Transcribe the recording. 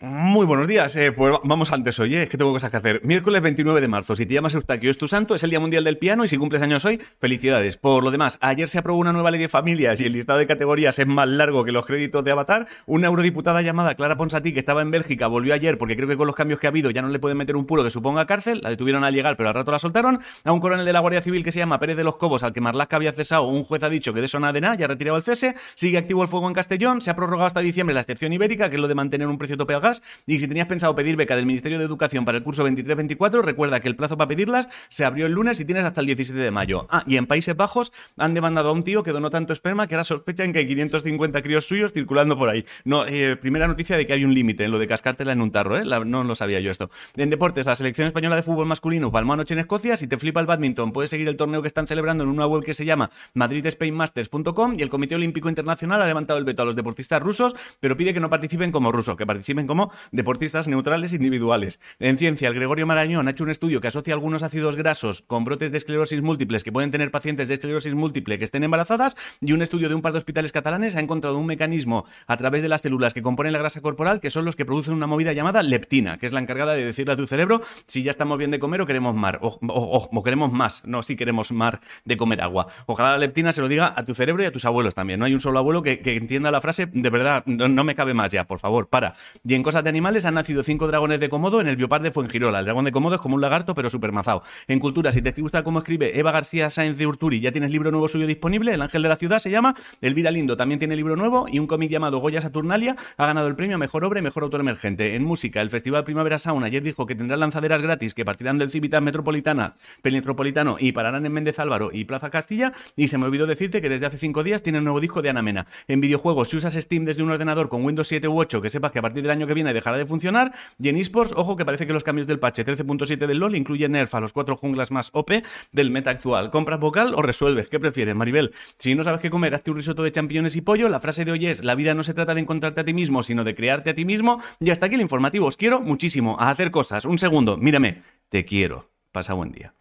Muy buenos días, eh, pues vamos antes hoy, es que tengo cosas que hacer. Miércoles 29 de marzo, si te llamas Eustaquio es tu santo, es el Día Mundial del Piano y si cumples años hoy, felicidades. Por lo demás, ayer se aprobó una nueva ley de familias y el listado de categorías es más largo que los créditos de Avatar. Una eurodiputada llamada Clara Ponsatí, que estaba en Bélgica, volvió ayer porque creo que con los cambios que ha habido ya no le pueden meter un puro que suponga cárcel, la detuvieron al llegar pero al rato la soltaron. A un coronel de la Guardia Civil que se llama Pérez de los Cobos, al que Marlaska había cesado, un juez ha dicho que de eso nada de nada, ya ha retirado el cese, sigue activo el fuego en Castellón, se ha prorrogado hasta diciembre la excepción ibérica, que es lo de mantener un precio tope gas, y si tenías pensado pedir beca del Ministerio de Educación para el curso 23-24, recuerda que el plazo para pedirlas se abrió el lunes y tienes hasta el 17 de mayo. Ah, y en Países Bajos han demandado a un tío que donó tanto esperma que ahora sospechan que hay 550 críos suyos circulando por ahí. No, eh, primera noticia de que hay un límite en lo de cascártela en un tarro, ¿eh? no lo sabía yo esto. En deportes, la selección española de fútbol masculino palmó anoche en Escocia. Si te flipa el badminton, puedes seguir el torneo que están celebrando en una web que se llama madridspainmasters.com y el Comité Olímpico Internacional ha levantado el veto a los deportistas rusos, pero pide que no participen como rusos, que participen como deportistas neutrales individuales. En ciencia, el Gregorio Marañón ha hecho un estudio que asocia algunos ácidos grasos con brotes de esclerosis múltiples que pueden tener pacientes de esclerosis múltiple que estén embarazadas y un estudio de un par de hospitales catalanes ha encontrado un mecanismo a través de las células que componen la grasa corporal que son los que producen una movida llamada leptina, que es la encargada de decirle a tu cerebro si ya estamos bien de comer o queremos más, o, queremos más, no, si queremos más de comer agua. Ojalá la leptina se lo diga a tu cerebro y a tus abuelos también. No hay un solo abuelo que, entienda la frase, de verdad, no, me cabe más ya, por favor, para. Cosas de animales han nacido cinco dragones de Komodo en el biopar de Fuengirola. El dragón de Komodo es como un lagarto, pero supermazado. En cultura, si te gusta cómo escribe Eva García Sáenz de Urturi, ya tienes libro nuevo suyo disponible, El Ángel de la Ciudad se llama. Elvira Lindo también tiene libro nuevo y un cómic llamado Goya Saturnalia ha ganado el premio a Mejor Obra y Mejor Autor Emergente. En música, el Festival Primavera Sound ayer dijo que tendrá lanzaderas gratis que partirán del Civitas Metropolitana, Metropolitano y pararán en Méndez Álvaro y Plaza Castilla. Y se me olvidó decirte que desde hace cinco días tiene un nuevo disco de Ana Mena. En videojuegos, si usas Steam desde un ordenador con Windows 7 u 8, que sepas que a partir del año que viene dejará de funcionar. Y en esports, ojo que parece que los cambios del patch 13.7 del LoL incluyen nerf a los cuatro junglas más OP del meta actual. ¿Compras vocal o resuelves? ¿Qué prefieres, Maribel? Si no sabes qué comer, hazte un risotto de champiñones y pollo. La frase de hoy es, la vida no se trata de encontrarte a ti mismo, sino de crearte a ti mismo. Y hasta aquí el informativo. Os quiero muchísimo a hacer cosas. Un segundo, mírame. Te quiero. Pasa buen día.